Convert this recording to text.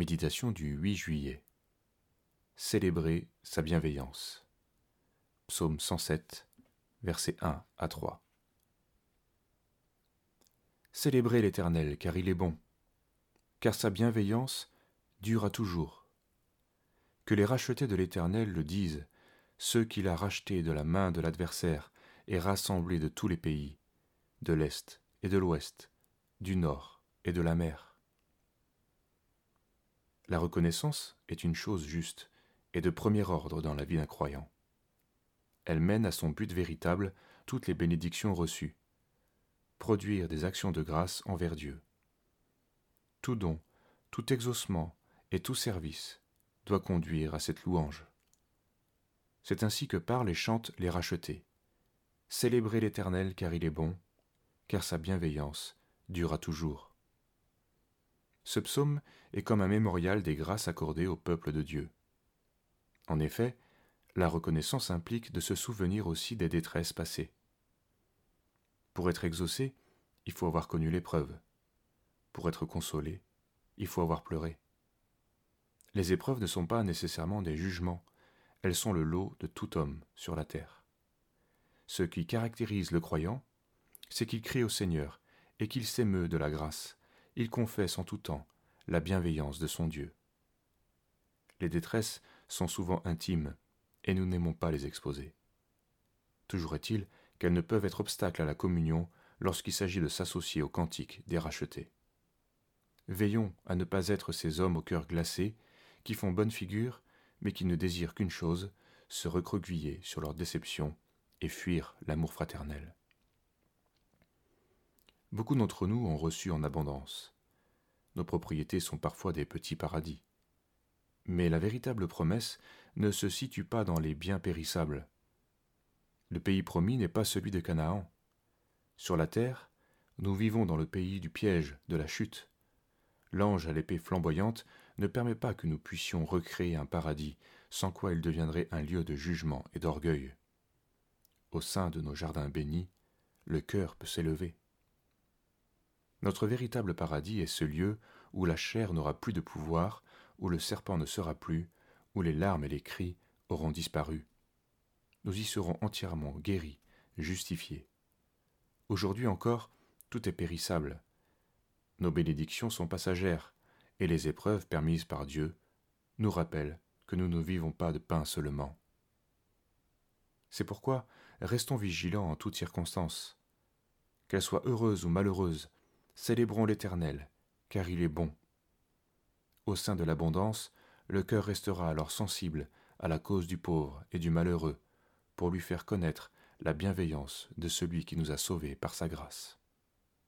Méditation du 8 juillet. Célébrer sa bienveillance. Psaume 107, versets 1 à 3. Célébrez l'Éternel, car il est bon, car sa bienveillance dure toujours. Que les rachetés de l'Éternel le disent, ceux qu'il a rachetés de la main de l'adversaire et rassemblés de tous les pays, de l'Est et de l'Ouest, du Nord et de la mer. La reconnaissance est une chose juste et de premier ordre dans la vie d'un croyant. Elle mène à son but véritable toutes les bénédictions reçues, produire des actions de grâce envers Dieu. Tout don, tout exaucement et tout service doit conduire à cette louange. C'est ainsi que parlent et chantent les rachetés. Célébrez l'Éternel car il est bon, car sa bienveillance durera toujours. Ce psaume est comme un mémorial des grâces accordées au peuple de Dieu. En effet, la reconnaissance implique de se souvenir aussi des détresses passées. Pour être exaucé, il faut avoir connu l'épreuve. Pour être consolé, il faut avoir pleuré. Les épreuves ne sont pas nécessairement des jugements, elles sont le lot de tout homme sur la terre. Ce qui caractérise le croyant, c'est qu'il crie au Seigneur et qu'il s'émeut de la grâce, il confesse en tout temps la bienveillance de son Dieu. Les détresses sont souvent intimes, et nous n'aimons pas les exposer. Toujours est-il qu'elles ne peuvent être obstacle à la communion lorsqu'il s'agit de s'associer au cantique des rachetés. Veillons à ne pas être ces hommes au cœur glacé, qui font bonne figure, mais qui ne désirent qu'une chose, se recroqueviller sur leur déception et fuir l'amour fraternel. Beaucoup d'entre nous ont reçu en abondance. Nos propriétés sont parfois des petits paradis. Mais la véritable promesse ne se situe pas dans les biens périssables. Le pays promis n'est pas celui de Canaan. Sur la terre, nous vivons dans le pays du piège, de la chute. L'ange à l'épée flamboyante ne permet pas que nous puissions recréer un paradis, sans quoi il deviendrait un lieu de jugement et d'orgueil. Au sein de nos jardins bénis, le cœur peut s'élever. Notre véritable paradis est ce lieu où la chair n'aura plus de pouvoir, où le serpent ne sera plus, où les larmes et les cris auront disparu. Nous y serons entièrement guéris, justifiés. Aujourd'hui encore, tout est périssable. Nos bénédictions sont passagères, et les épreuves permises par Dieu nous rappellent que nous ne vivons pas de pain seulement. C'est pourquoi restons vigilants en toutes circonstances. Qu'elles soient heureuses ou malheureuses, Célébrons l'Éternel, car il est bon. Au sein de l'abondance, le cœur restera alors sensible à la cause du pauvre et du malheureux, pour lui faire connaître la bienveillance de celui qui nous a sauvés par sa grâce.